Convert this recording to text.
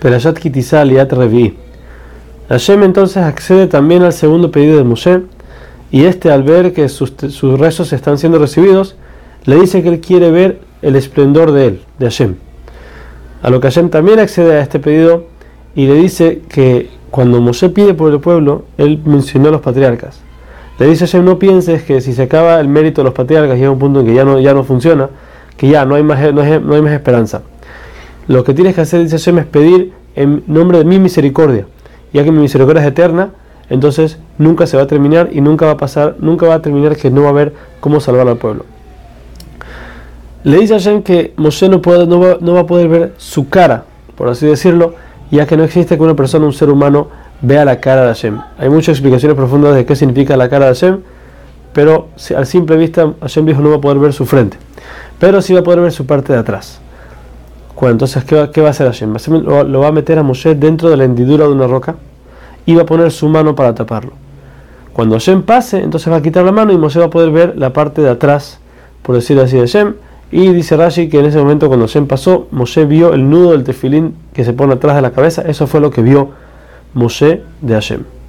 Perashat Kitizá Aliat Revi. Hashem entonces accede también al segundo pedido de Moshe y este al ver que sus, sus rezos están siendo recibidos, le dice que él quiere ver el esplendor de él, de Hashem. A lo que Hashem también accede a este pedido y le dice que cuando Moshe pide por el pueblo, él mencionó a los patriarcas. Le dice a Hashem, no pienses que si se acaba el mérito de los patriarcas llega un punto en que ya no, ya no funciona, que ya no hay, más, no, hay, no hay más esperanza. Lo que tienes que hacer, dice Hashem, es pedir en nombre de mi misericordia. Ya que mi misericordia es eterna, entonces nunca se va a terminar y nunca va a pasar, nunca va a terminar que no va a haber cómo salvar al pueblo. Le dice a Hashem que Moshe no, puede, no, va, a poder ver su cara, por así decirlo, ya que no existe que una persona, un ser humano, vea la cara de Hashem. Hay muchas explicaciones profundas de qué significa la cara de Hashem, pero a simple vista Hashem dijo no va a poder ver su frente, pero sí va a poder ver su parte de atrás. Bueno, entonces, ¿qué va, a hacer Hashem? Lo, va a meter a Moshe dentro de la hendidura de una roca y va a poner su mano para taparlo. Cuando Hashem pase, entonces va a quitar la mano y Moshe va a poder ver la parte de atrás, por decirlo así, de Hashem. Y dice Rashi que en ese momento cuando Hashem pasó, Moshe vio el nudo del tefilín que se pone atrás de la cabeza. Eso fue lo que vio Moshe de Hashem.